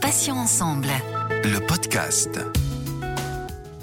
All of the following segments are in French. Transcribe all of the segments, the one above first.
Passions ensemble. Le podcast.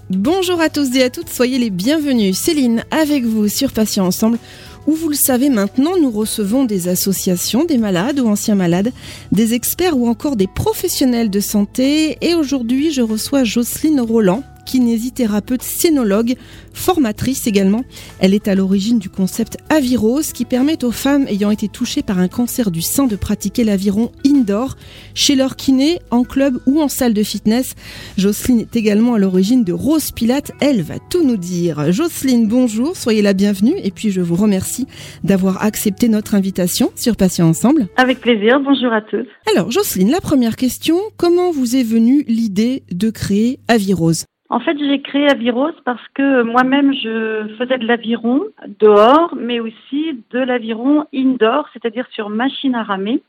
Bonjour à tous et à toutes, soyez les bienvenus. Céline, avec vous sur Patients Ensemble, où vous le savez maintenant, nous recevons des associations, des malades ou anciens malades, des experts ou encore des professionnels de santé. Et aujourd'hui, je reçois Jocelyne Roland, kinésithérapeute scénologue, formatrice également. Elle est à l'origine du concept Avirose qui permet aux femmes ayant été touchées par un cancer du sein de pratiquer l'aviron indoor chez leur kiné, en club ou en salle de fitness. Jocelyne est également à l'origine de Rose Pilate. Elle va tout nous dire. Jocelyne, bonjour, soyez la bienvenue et puis je vous remercie d'avoir accepté notre invitation sur Patients Ensemble. Avec plaisir, bonjour à tous. Alors Jocelyne, la première question, comment vous est venue l'idée de créer Avirose? En fait, j'ai créé Avirose parce que moi-même, je faisais de l'aviron dehors, mais aussi de l'aviron indoor, c'est-à-dire sur machine à ramer.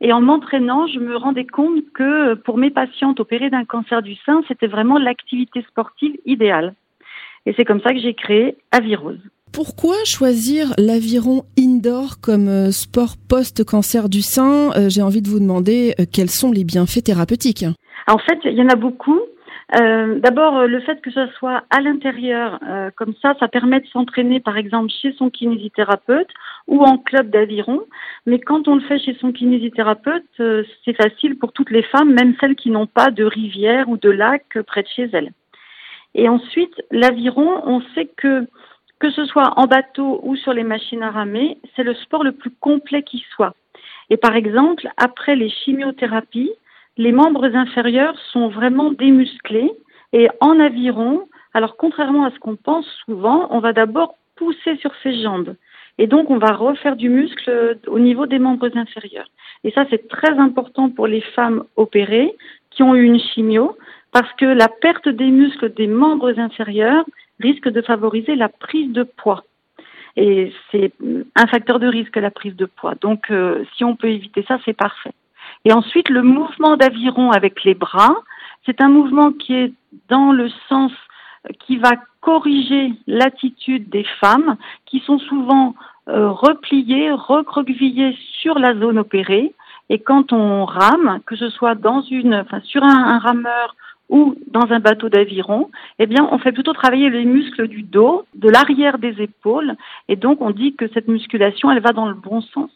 Et en m'entraînant, je me rendais compte que pour mes patientes opérées d'un cancer du sein, c'était vraiment l'activité sportive idéale. Et c'est comme ça que j'ai créé Avirose. Pourquoi choisir l'aviron indoor comme euh, sport post-cancer du sein? Euh, J'ai envie de vous demander euh, quels sont les bienfaits thérapeutiques? En fait, il y en a beaucoup. Euh, D'abord, euh, le fait que ce soit à l'intérieur, euh, comme ça, ça permet de s'entraîner, par exemple, chez son kinésithérapeute ou en club d'aviron. Mais quand on le fait chez son kinésithérapeute, c'est facile pour toutes les femmes, même celles qui n'ont pas de rivière ou de lac près de chez elles. Et ensuite, l'aviron, on sait que que ce soit en bateau ou sur les machines à ramer, c'est le sport le plus complet qui soit. Et par exemple, après les chimiothérapies, les membres inférieurs sont vraiment démusclés et en aviron, alors contrairement à ce qu'on pense souvent, on va d'abord pousser sur ses jambes. Et donc, on va refaire du muscle au niveau des membres inférieurs. Et ça, c'est très important pour les femmes opérées qui ont eu une chimio, parce que la perte des muscles des membres inférieurs risque de favoriser la prise de poids. Et c'est un facteur de risque, la prise de poids. Donc, euh, si on peut éviter ça, c'est parfait. Et ensuite, le mouvement d'aviron avec les bras, c'est un mouvement qui est dans le sens qui va corriger l'attitude des femmes qui sont souvent euh, repliées, recroquevillées sur la zone opérée. Et quand on rame, que ce soit dans une, enfin, sur un, un rameur ou dans un bateau d'aviron, eh bien, on fait plutôt travailler les muscles du dos, de l'arrière des épaules, et donc on dit que cette musculation, elle va dans le bon sens.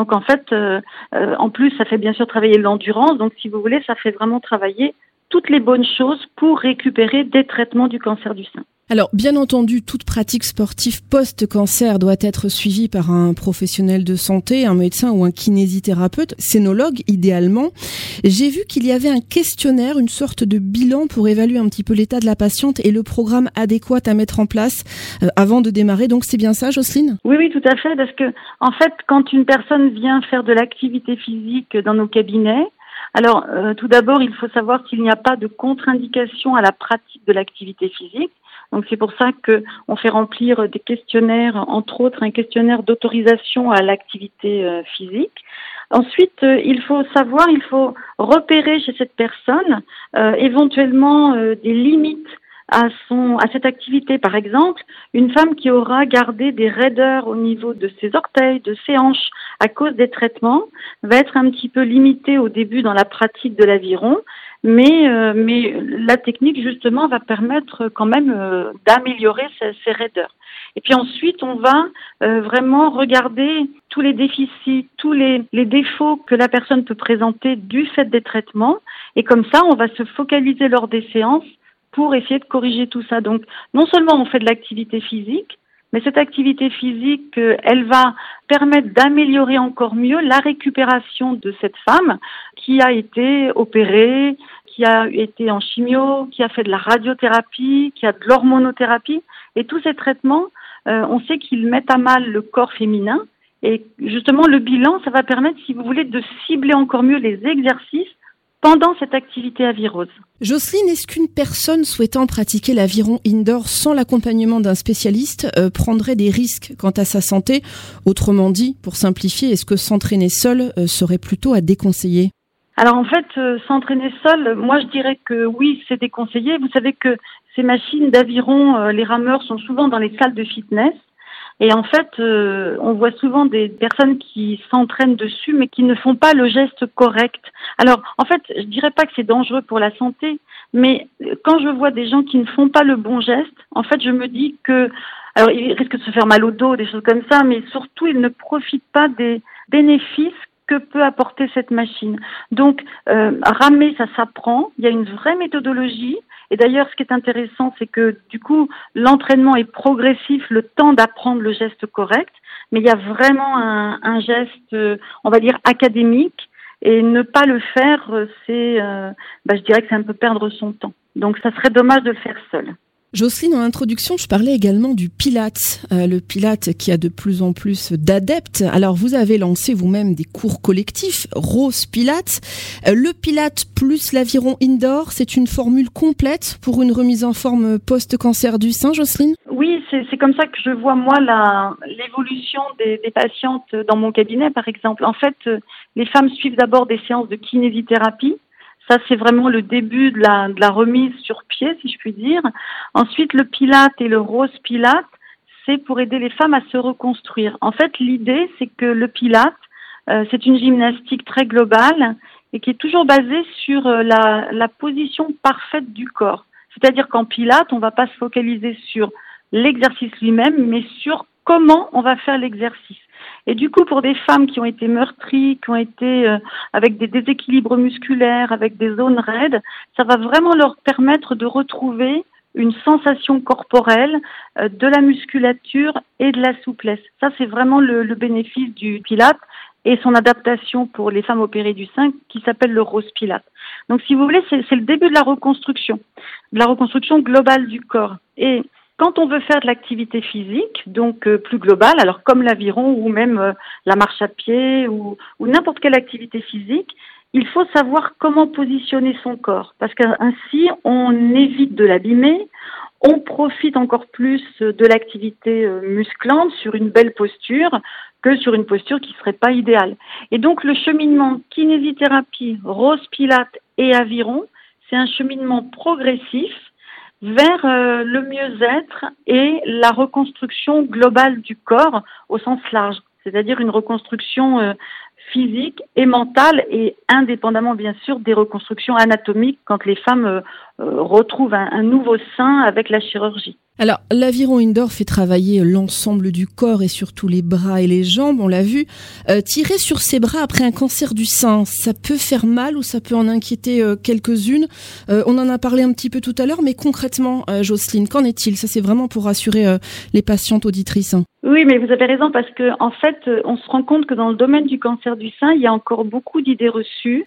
Donc en fait, euh, euh, en plus, ça fait bien sûr travailler l'endurance. Donc si vous voulez, ça fait vraiment travailler toutes les bonnes choses pour récupérer des traitements du cancer du sein. Alors, bien entendu, toute pratique sportive post-cancer doit être suivie par un professionnel de santé, un médecin ou un kinésithérapeute, scénologue idéalement. J'ai vu qu'il y avait un questionnaire, une sorte de bilan pour évaluer un petit peu l'état de la patiente et le programme adéquat à mettre en place euh, avant de démarrer. Donc, c'est bien ça, Jocelyne? Oui, oui, tout à fait, parce que en fait, quand une personne vient faire de l'activité physique dans nos cabinets, alors, euh, tout d'abord, il faut savoir qu'il n'y a pas de contre-indication à la pratique de l'activité physique. Donc c'est pour ça que on fait remplir des questionnaires, entre autres un questionnaire d'autorisation à l'activité euh, physique. Ensuite, euh, il faut savoir, il faut repérer chez cette personne euh, éventuellement des limites à son à cette activité. Par exemple, une femme qui aura gardé des raideurs au niveau de ses orteils, de ses hanches à cause des traitements, va être un petit peu limitée au début dans la pratique de l'aviron mais, euh, mais la technique justement va permettre quand même euh, d'améliorer ces, raideurs. Et puis ensuite, on va euh, vraiment regarder tous les déficits, tous les, les, défauts que la personne peut présenter du fait des traitements, et comme ça, on va se focaliser lors des séances pour essayer de corriger tout ça. Donc, non seulement on fait de l'activité physique, mais cette activité physique, elle va permettre d'améliorer encore mieux la récupération de cette femme qui a été opérée, qui a été en chimio, qui a fait de la radiothérapie, qui a de l'hormonothérapie. Et tous ces traitements, euh, on sait qu'ils mettent à mal le corps féminin. Et justement, le bilan, ça va permettre, si vous voulez, de cibler encore mieux les exercices pendant cette activité avirose. Jocelyne, est-ce qu'une personne souhaitant pratiquer l'aviron indoor sans l'accompagnement d'un spécialiste euh, prendrait des risques quant à sa santé? Autrement dit, pour simplifier, est-ce que s'entraîner seul euh, serait plutôt à déconseiller? Alors en fait, euh, s'entraîner seul, moi je dirais que oui, c'est déconseillé. Vous savez que ces machines d'aviron, euh, les rameurs sont souvent dans les salles de fitness. Et en fait, euh, on voit souvent des personnes qui s'entraînent dessus, mais qui ne font pas le geste correct. Alors, en fait, je dirais pas que c'est dangereux pour la santé, mais quand je vois des gens qui ne font pas le bon geste, en fait, je me dis que, alors, ils risquent de se faire mal au dos, des choses comme ça, mais surtout, ils ne profitent pas des bénéfices que peut apporter cette machine. Donc, euh, ramer, ça s'apprend. Il y a une vraie méthodologie. Et d'ailleurs, ce qui est intéressant, c'est que du coup, l'entraînement est progressif, le temps d'apprendre le geste correct. Mais il y a vraiment un, geste, euh, on va dire, académique. Et ne pas le faire, euh, c'est, bah, je dirais que c'est un peu perdre son temps. Donc, ça serait dommage de le faire seul. Jocelyne, en introduction, je parlais également du Pilate, euh, le Pilate qui a de plus en plus d'adeptes. Alors, vous avez lancé vous-même des cours collectifs, Rose Pilate. Euh, le Pilate plus l'aviron indoor, c'est une formule complète pour une remise en forme post-cancer du sein, Jocelyne? Oui, c'est comme ça que je vois, moi, l'évolution des, des patientes dans mon cabinet, par exemple. En fait, euh, les femmes suivent d'abord des séances de kinésithérapie ça, c'est vraiment le début de la, remise sur pied, si je puis dire. Ensuite, le pilate et le rose pilate, c'est pour aider les femmes à se reconstruire. En fait, l'idée, c'est que le pilate, euh, c'est une gymnastique très globale et qui est toujours basée sur euh, la, la position parfaite du corps. C'est-à-dire qu'en pilate, on ne va pas se focaliser sur l'exercice lui-même, mais sur comment on va faire l'exercice. Et du coup, pour des femmes qui ont été meurtries, qui ont été euh, avec des déséquilibres musculaires, avec des zones raides, ça va vraiment leur permettre de retrouver une sensation corporelle, euh, de la musculature et de la souplesse. Ça, c'est vraiment le, le, bénéfice du pilate et son adaptation pour les femmes opérées du sein qui s'appelle le rose pilate. Donc, si vous voulez, c'est le début de la reconstruction, de la reconstruction globale du corps. Et quand on veut faire de l'activité physique, donc euh, plus globale, alors comme l'aviron ou même euh, la marche à pied ou, n'importe quelle activité physique, il faut savoir comment positionner son corps, parce qu'ainsi on évite de l'abîmer, on profite encore plus de l'activité euh, musclante sur une belle posture que sur une posture qui ne serait pas idéale. Et donc le cheminement kinésithérapie, rose pilate et aviron, c'est un cheminement progressif vers euh, le mieux-être et la reconstruction globale du corps au sens large, c'est-à-dire une reconstruction euh, physique et mentale et indépendamment bien sûr des reconstructions anatomiques quand les femmes euh, retrouvent un nouveau sein avec la chirurgie. Alors, l'aviron indoor fait travailler l'ensemble du corps et surtout les bras et les jambes, on l'a vu. Euh, tirer sur ses bras après un cancer du sein, ça peut faire mal ou ça peut en inquiéter euh, quelques-unes. Euh, on en a parlé un petit peu tout à l'heure, mais concrètement, Jocelyne, qu'en est-il? Ça, c'est vraiment pour rassurer les patientes auditrices. Hein. Oui, mais vous avez raison parce que en fait, on se rend compte que dans le domaine du cancer du sein, il y a encore beaucoup d'idées reçues,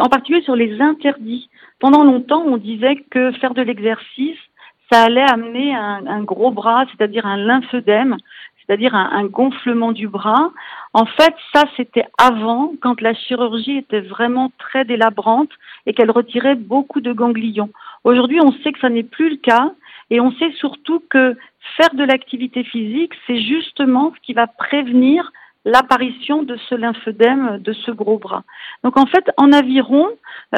en particulier sur les interdits. Pendant longtemps, on disait que faire de l'exercice ça allait amener un, gros bras, c'est-à-dire un lymphœdème, c'est-à-dire un, gonflement du bras. En fait, ça, c'était avant, quand la chirurgie était vraiment très délabrante et qu'elle retirait beaucoup de ganglions. Aujourd'hui, on sait que ça n'est plus le cas et on sait surtout que faire de l'activité physique, c'est justement ce qui va prévenir l'apparition de ce lymphœdème, de ce gros bras. Donc en fait, en aviron,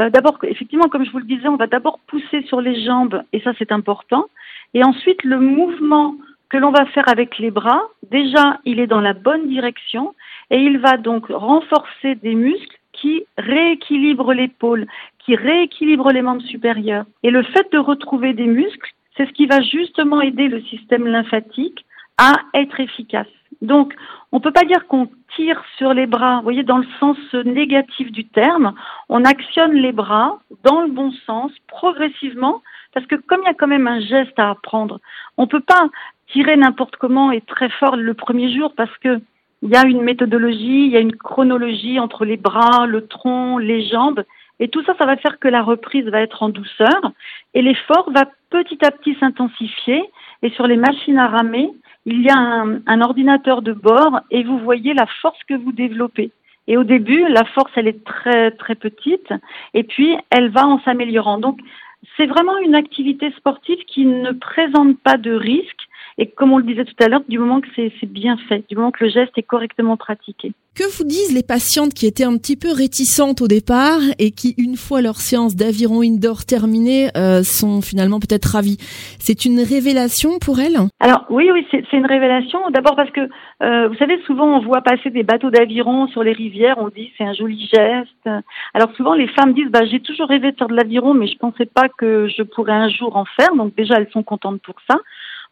euh, d'abord, effectivement, comme je vous le disais, on va d'abord pousser sur les jambes, et ça c'est important, et ensuite le mouvement que l'on va faire avec les bras, déjà, il est dans la bonne direction, et il va donc renforcer des muscles qui rééquilibrent l'épaule, qui rééquilibrent les membres supérieurs. Et le fait de retrouver des muscles, c'est ce qui va justement aider le système lymphatique à être efficace. Donc, on ne peut pas dire qu'on tire sur les bras, vous voyez, dans le sens négatif du terme. On actionne les bras dans le bon sens, progressivement, parce que comme il y a quand même un geste à apprendre, on ne peut pas tirer n'importe comment et très fort le premier jour parce que il y a une méthodologie, il y a une chronologie entre les bras, le tronc, les jambes. Et tout ça, ça va faire que la reprise va être en douceur et l'effort va petit à petit s'intensifier. Et sur les machines à ramer, il y a un, ordinateur de bord et vous voyez la force que vous développez. Et au début, la force, elle est très très petite, et puis elle va en s'améliorant. Donc, c'est vraiment une activité sportive qui ne présente pas de risque et comme on le disait tout à l'heure, du moment que c'est bien fait, du moment que le geste est correctement pratiqué. Que vous disent les patientes qui étaient un petit peu réticentes au départ et qui, une fois leur séance d'aviron indoor terminée, euh, sont finalement peut-être ravies? C'est une révélation pour elles? Alors oui, oui, c'est une révélation. D'abord parce que, euh, vous savez, souvent on voit passer des bateaux d'aviron sur les rivières, on dit c'est un joli geste. Alors souvent les femmes disent, bah, j'ai toujours rêvé de faire de l'aviron, mais je pensais pas que je pourrais un jour en faire. Donc déjà, elles sont contentes pour ça.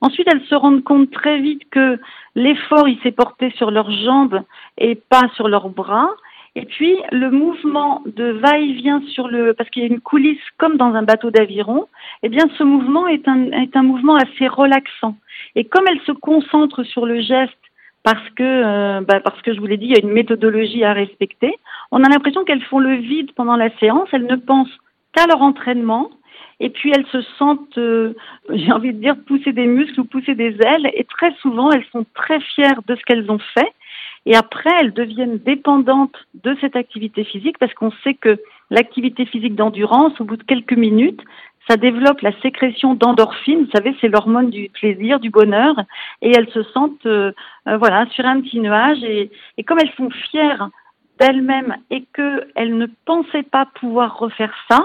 Ensuite, elles se rendent compte très vite que l'effort, il s'est porté sur leurs jambes et pas sur leurs bras. Et puis, le mouvement de va-et-vient sur le, parce qu'il y a une coulisse comme dans un bateau d'aviron, eh bien, ce mouvement est un, mouvement assez relaxant. Et comme elles se concentrent sur le geste parce que, euh, bah parce que je vous l'ai dit, il y a une méthodologie à respecter. On a l'impression qu'elles font le vide pendant la séance. Elles ne pensent qu'à leur entraînement et puis elles se sentent, euh, j'ai envie de dire, pousser des muscles ou pousser des ailes, et très souvent elles sont très fières de ce qu'elles ont fait, et après elles deviennent dépendantes de cette activité physique parce qu'on sait que l'activité physique d'endurance, au bout de quelques minutes, ça développe la sécrétion d'endorphine, vous savez, c'est l'hormone du plaisir, du bonheur, et elles se sentent, euh, euh, voilà, sur un petit nuage, et, et comme elles sont fières d'elles-mêmes et qu'elles ne pensaient pas pouvoir refaire ça,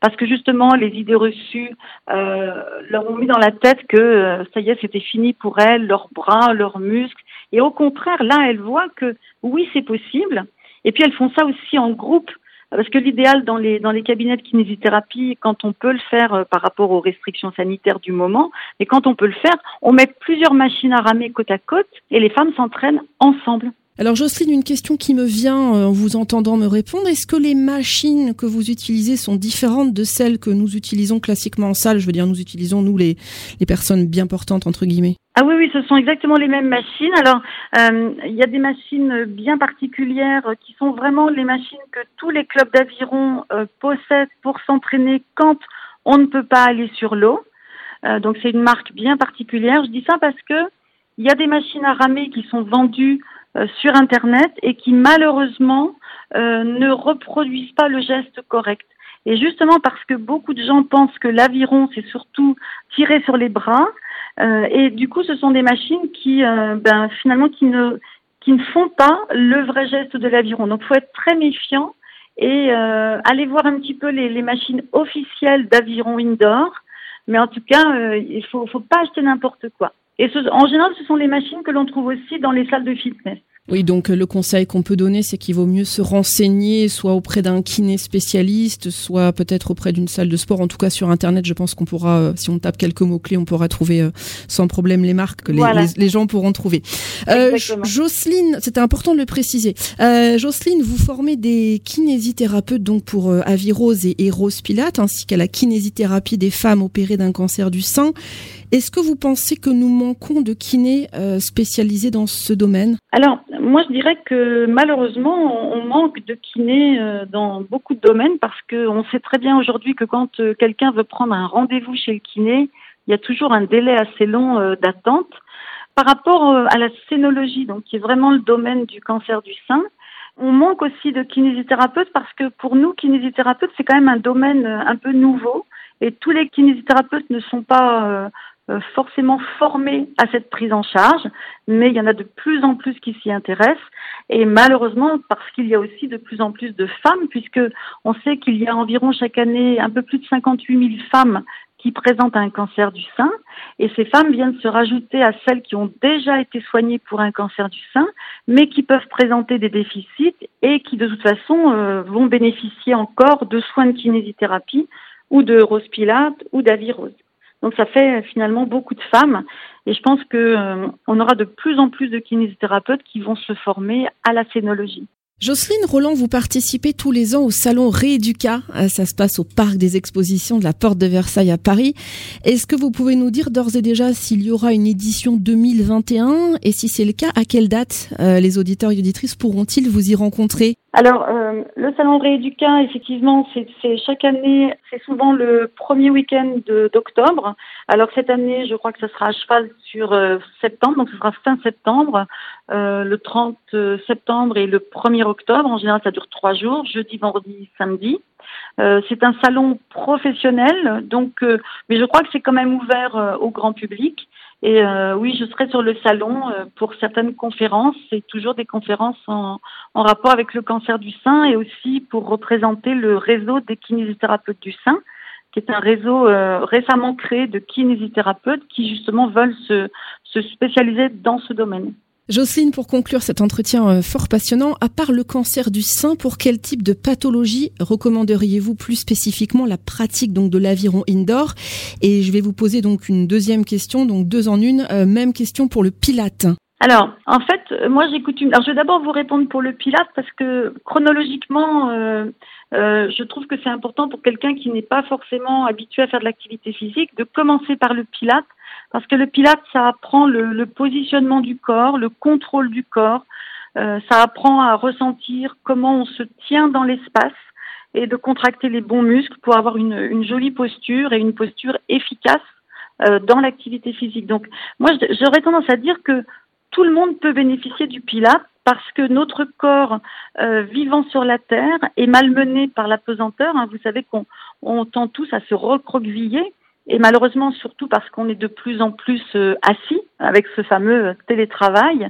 parce que justement les idées reçues euh, leur ont mis dans la tête que euh, ça y est, c'était fini pour elles, leurs bras, leurs muscles. Et au contraire, là, elles voient que oui, c'est possible. Et puis elles font ça aussi en groupe. Parce que l'idéal dans les dans les cabinets de kinésithérapie, quand on peut le faire euh, par rapport aux restrictions sanitaires du moment, et quand on peut le faire, on met plusieurs machines à ramer côte à côte et les femmes s'entraînent ensemble. Alors Jocelyne, une question qui me vient euh, en vous entendant me répondre, est-ce que les machines que vous utilisez sont différentes de celles que nous utilisons classiquement en salle? Je veux dire, nous utilisons, nous, les, personnes bien portantes, entre guillemets. Ah oui, oui, ce sont exactement les mêmes machines. Alors, euh, il y a des machines bien particulières qui sont vraiment les machines que tous les clubs d'aviron euh, possèdent pour s'entraîner quand on ne peut pas aller sur l'eau. donc, c'est une marque bien particulière. Je dis ça parce que il y a des machines à ramer qui sont vendues sur Internet et qui malheureusement euh, ne reproduisent pas le geste correct. Et justement parce que beaucoup de gens pensent que l'aviron, c'est surtout tirer sur les bras, euh, et du coup, ce sont des machines qui, ben, finalement, qui ne, qui ne font pas le vrai geste de l'aviron. Donc, faut être très méfiant et aller voir un petit peu les, les machines officielles d'aviron indoor. Mais en tout cas, il faut, faut pas acheter n'importe quoi. Et en général, ce sont les machines que l'on trouve aussi dans les salles de fitness. Oui, donc euh, le conseil qu'on peut donner, c'est qu'il vaut mieux se renseigner, soit auprès d'un kiné spécialiste, soit peut-être auprès d'une salle de sport. En tout cas, sur Internet, je pense qu'on pourra, euh, si on tape quelques mots-clés, on pourra trouver euh, sans problème les marques que les, gens pourront trouver. Euh, Jocelyne, c'était important de le préciser. Euh, Jocelyne, vous formez des kinésithérapeutes donc pour Avirose et, et Rose Pilate, ainsi qu'à la kinésithérapie des femmes opérées d'un cancer du sein. Est-ce que vous pensez que nous manquons de kinés spécialisés dans ce domaine? Alors, moi, je dirais que malheureusement, on manque de kinés euh, dans beaucoup de domaines parce qu'on sait très bien aujourd'hui que quand euh, quelqu'un veut prendre un rendez-vous chez le kiné, il y a toujours un délai assez long euh, d'attente. Par rapport à la scénologie, donc qui est vraiment le domaine du cancer du sein, on manque aussi de kinésithérapeutes parce que pour nous, kinésithérapeutes, c'est quand même un domaine un peu nouveau et tous les kinésithérapeutes ne sont pas forcément formés à cette prise en charge, mais il y en a de plus en plus qui s'y intéressent. Et malheureusement, parce qu'il y a aussi de plus en plus de femmes, puisque on sait qu'il y a environ chaque année un peu plus de 58 000 femmes qui présentent un cancer du sein, et ces femmes viennent se rajouter à celles qui ont déjà été soignées pour un cancer du sein, mais qui peuvent présenter des déficits et qui de toute façon euh, vont bénéficier encore de soins de kinésithérapie ou de rose pilate ou d'avirose. Donc ça fait euh, finalement beaucoup de femmes et je pense que euh, aura de plus en plus de kinésithérapeutes qui vont se former à la scénologie. Jocelyne Roland, vous participez tous les ans au salon Rééduca. Euh, ça se passe au parc des expositions de la Porte de Versailles à Paris. Est-ce que vous pouvez nous dire d'ores et déjà s'il y aura une édition 2021 et si c'est le cas, à quelle date les auditeurs et auditrices pourront-ils vous y rencontrer? Alors, euh, le salon Rééduca, effectivement, c'est chaque année, c'est souvent le premier week-end d'octobre. Alors cette année, je crois que ce sera à cheval sur euh, septembre, donc ce sera fin septembre, euh, le 30 septembre et le 1er octobre. En général, ça dure trois jours, jeudi, vendredi, samedi. C'est un salon professionnel, donc, mais je crois que c'est quand même ouvert au grand public. Et euh, oui, je serai sur le salon euh, pour certaines conférences, c'est toujours des conférences en, rapport avec le cancer du sein et aussi pour représenter le réseau des kinésithérapeutes du sein, qui est un réseau euh, récemment créé de kinésithérapeutes qui justement veulent se spécialiser dans ce domaine. Jocelyne, pour conclure cet entretien euh, fort passionnant, à part le cancer du sein, pour quel type de pathologie recommanderiez-vous plus spécifiquement la pratique donc de l'aviron indoor? Et je vais vous poser donc une deuxième question, donc deux en une, euh, même question pour le pilate. Alors, en fait, euh, moi j'écoute une. Alors, je vais d'abord vous répondre pour le pilate parce que chronologiquement, je trouve que c'est important pour quelqu'un qui n'est pas forcément habitué à faire de l'activité physique de commencer par le pilate parce que le pilate, ça apprend le, le positionnement du corps, le contrôle du corps, euh, ça apprend à ressentir comment on se tient dans l'espace et de contracter les bons muscles pour avoir une, une jolie posture et une posture efficace euh, dans l'activité physique. Donc, moi, j'aurais tendance à dire que tout le monde peut bénéficier du pilate parce que notre corps euh, vivant sur la terre est malmené par la pesanteur. Hein. Vous savez qu'on on tend tous à se recroqueviller et malheureusement surtout parce qu'on est de plus en plus euh, assis avec ce fameux télétravail.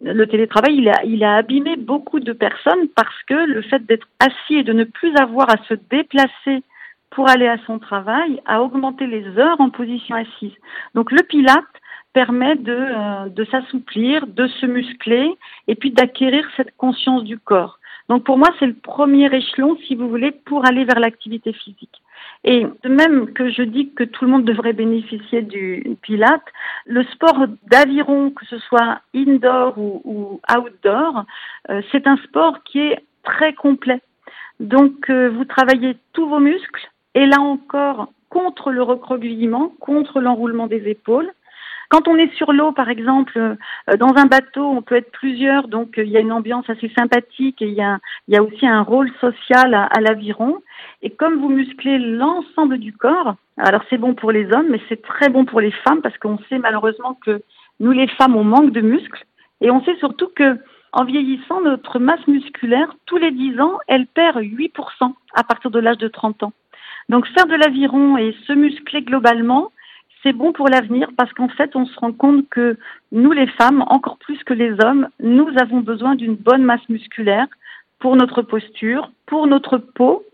Le télétravail, il a, il a abîmé beaucoup de personnes parce que le fait d'être assis et de ne plus avoir à se déplacer pour aller à son travail a augmenté les heures en position assise. Donc le pilate permet de, euh, de s'assouplir, de se muscler et puis d'acquérir cette conscience du corps. Donc pour moi, c'est le premier échelon, si vous voulez, pour aller vers l'activité physique. Et de même que je dis que tout le monde devrait bénéficier du pilate, le sport d'aviron, que ce soit indoor ou, ou outdoor, euh, c'est un sport qui est très complet. Donc euh, vous travaillez tous vos muscles et là encore contre le recroquevillement, contre l'enroulement des épaules. Quand on est sur l'eau, par exemple, euh, dans un bateau, on peut être plusieurs, donc euh, il y a une ambiance assez sympathique et il y a, il y a aussi un rôle social à, à l'aviron. Et comme vous musclez l'ensemble du corps, alors c'est bon pour les hommes, mais c'est très bon pour les femmes parce qu'on sait malheureusement que nous les femmes, on manque de muscles et on sait surtout que en vieillissant, notre masse musculaire, tous les 10 ans, elle perd 8% à partir de l'âge de 30 ans. Donc faire de l'aviron et se muscler globalement, c'est bon pour l'avenir parce qu'en fait, on se rend compte que nous, les femmes, encore plus que les hommes, nous avons besoin d'une bonne masse musculaire pour notre posture, pour notre peau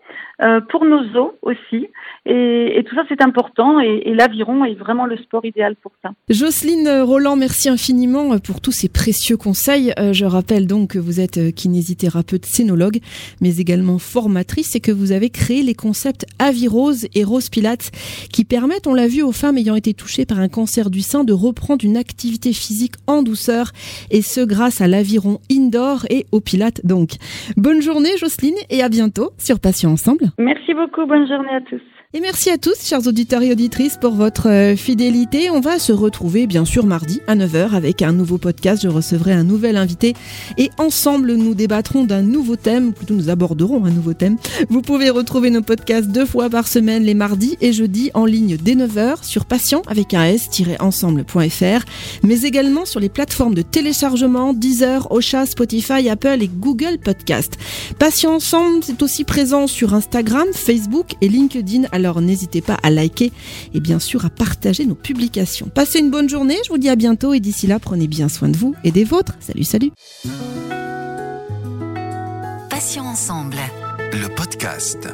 euh, pour nos os aussi. Et, tout ça, c'est important. Et, l'aviron est vraiment le sport idéal pour ça. Jocelyne Roland, merci infiniment pour tous ces précieux conseils. Euh, je rappelle donc que vous êtes kinésithérapeute scénologue, mais également formatrice et que vous avez créé les concepts Avirose et Rose Pilates qui permettent, on l'a vu, aux femmes ayant été touchées par un cancer du sein de reprendre une activité physique en douceur et ce grâce à l'aviron indoor et au Pilates donc. Bonne journée Jocelyne et à bientôt sur Patients Merci beaucoup, bonne journée à tous. Et merci à tous, chers auditeurs et auditrices, pour votre euh, fidélité. On va se retrouver, bien sûr, mardi à 9h avec un nouveau podcast. Je recevrai un nouvel invité et ensemble, nous débattrons d'un nouveau thème, plutôt nous aborderons un nouveau thème. Vous pouvez retrouver nos podcasts deux fois par semaine, les mardis et jeudis, en ligne dès 9h sur patient avec un s-ensemble.fr, mais également sur les plateformes de téléchargement Deezer, Ocha, Spotify, Apple et Google Podcast. Patient Ensemble, c'est aussi présent sur Instagram, Facebook et LinkedIn alors n'hésitez pas à liker et bien sûr à partager nos publications. Passez une bonne journée, je vous dis à bientôt et d'ici là, prenez bien soin de vous et des vôtres. Salut, salut. Passions ensemble. Le podcast.